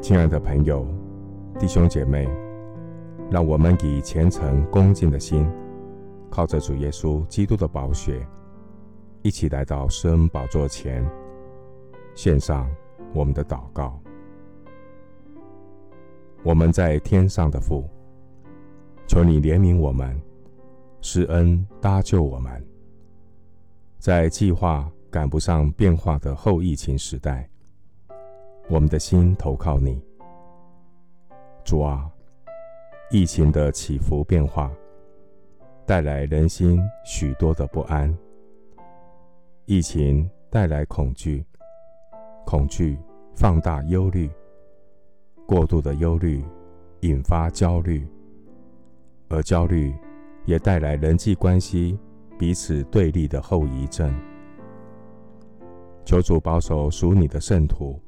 亲爱的朋友、弟兄姐妹，让我们以虔诚恭敬的心，靠着主耶稣基督的宝血，一起来到施恩宝座前，献上我们的祷告。我们在天上的父，求你怜悯我们，施恩搭救我们。在计划赶不上变化的后疫情时代，我们的心投靠你，主啊！疫情的起伏变化，带来人心许多的不安。疫情带来恐惧，恐惧放大忧虑，过度的忧虑引发焦虑，而焦虑也带来人际关系彼此对立的后遗症。求主保守属你的圣徒，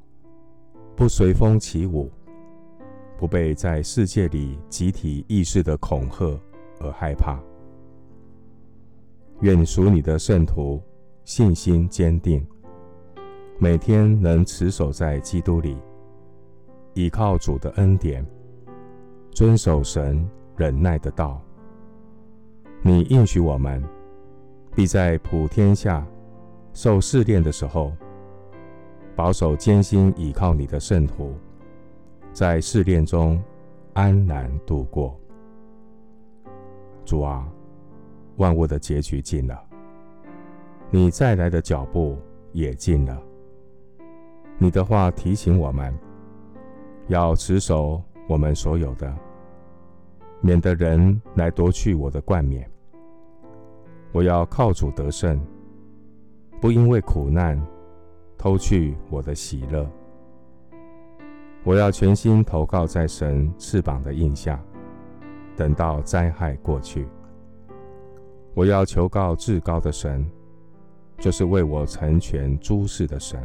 不随风起舞，不被在世界里集体意识的恐吓而害怕。愿属你的圣徒信心坚定，每天能持守在基督里，依靠主的恩典，遵守神忍耐的道。你应许我们。必在普天下受试炼的时候，保守坚心倚靠你的圣徒，在试炼中安然度过。主啊，万物的结局近了，你再来的脚步也近了。你的话提醒我们，要持守我们所有的，免得人来夺去我的冠冕。我要靠主得胜，不因为苦难偷去我的喜乐。我要全心投靠在神翅膀的荫下，等到灾害过去。我要求告至高的神，就是为我成全诸事的神。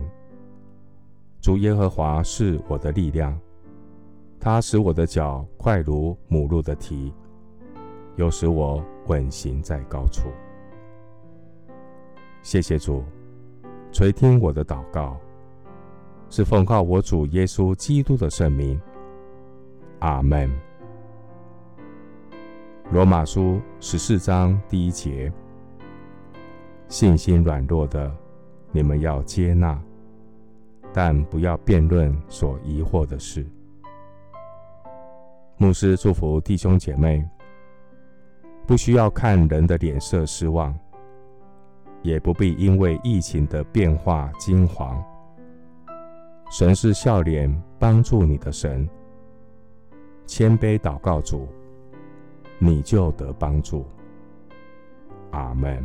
主耶和华是我的力量，他使我的脚快如母鹿的蹄，又使我稳行在高处。谢谢主垂听我的祷告，是奉靠我主耶稣基督的圣名。阿门。罗马书十四章第一节：信心软弱的，你们要接纳，但不要辩论所疑惑的事。牧师祝福弟兄姐妹，不需要看人的脸色失望。也不必因为疫情的变化惊惶。神是笑脸帮助你的神，谦卑祷告主，你就得帮助。阿门。